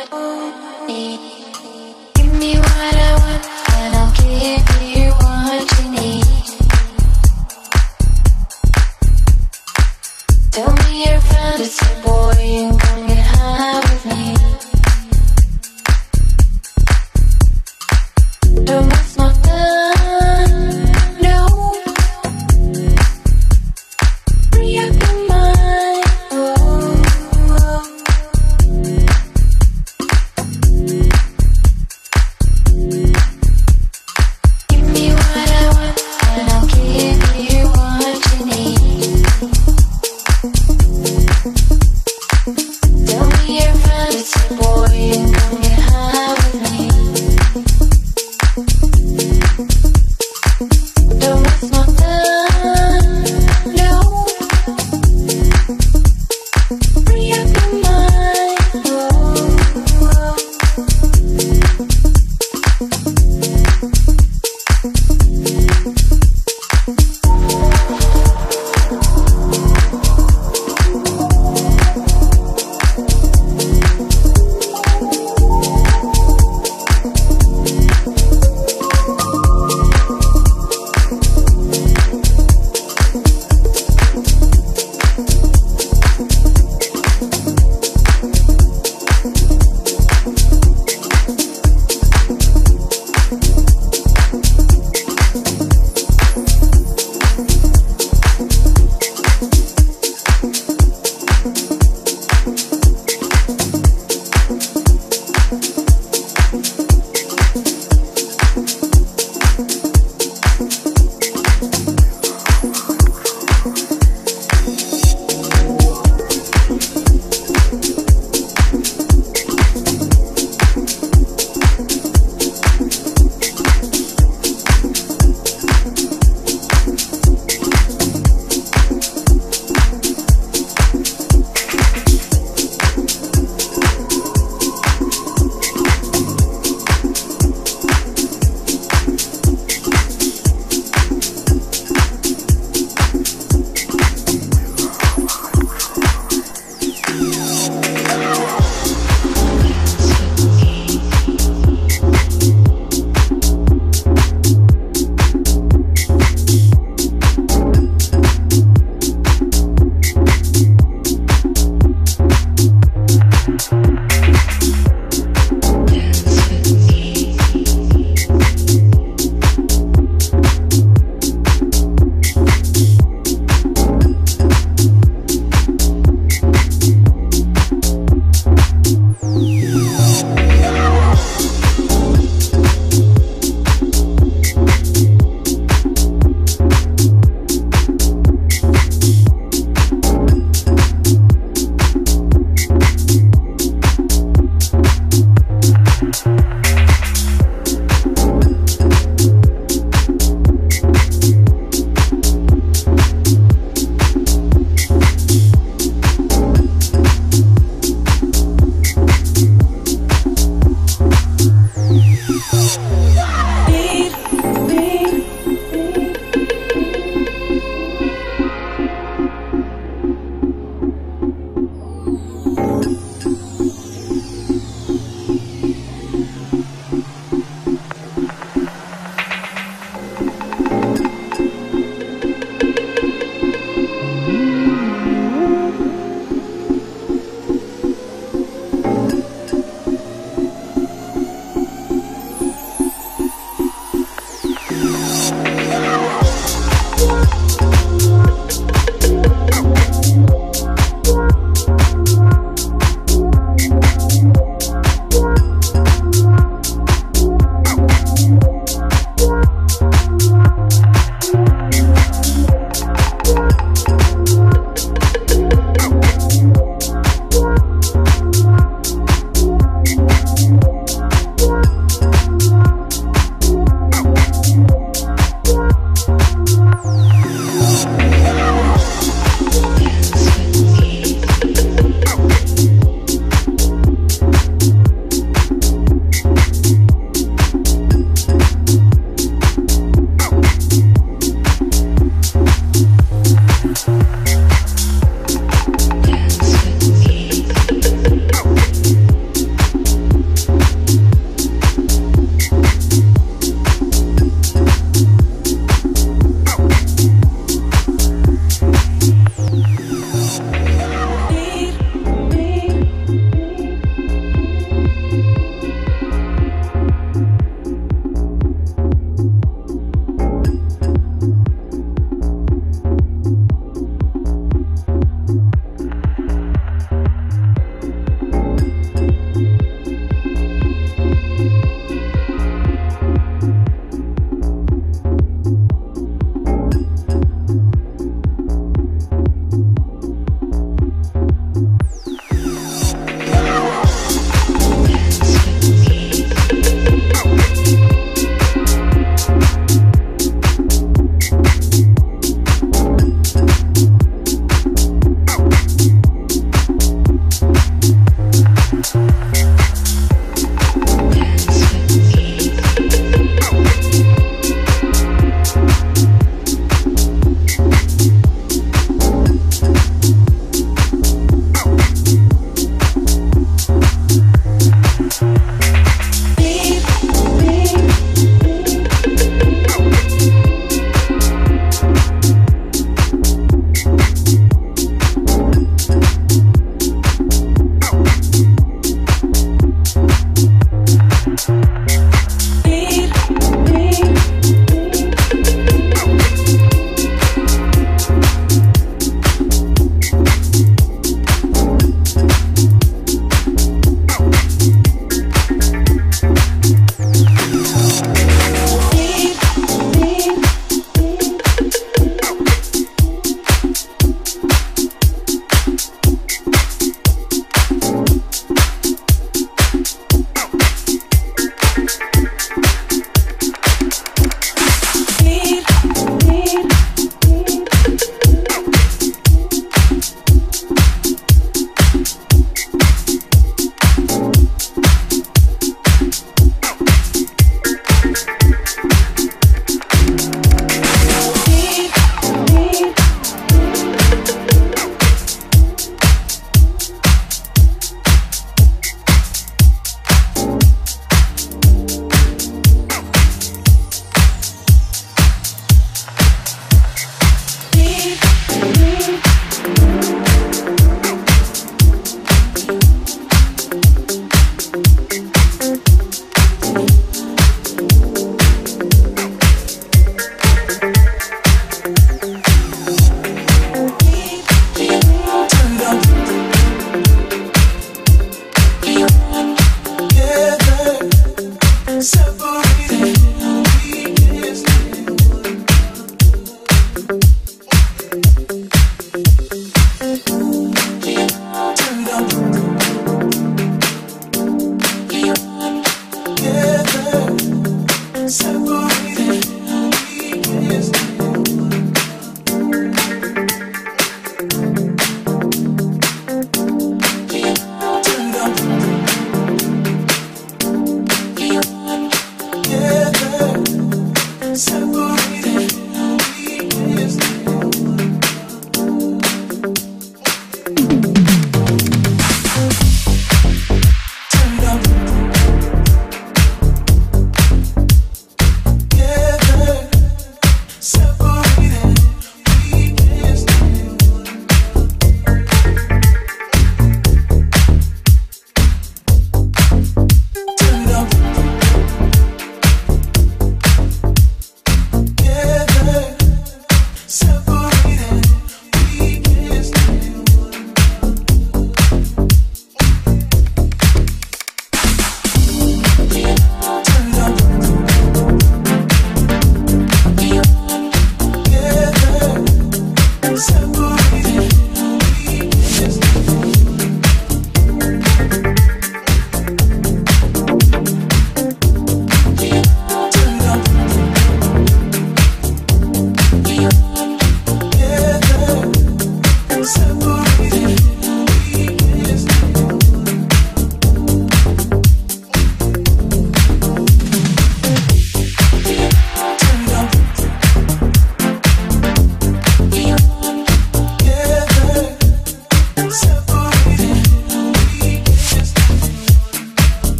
Give me what I want and I'll give you.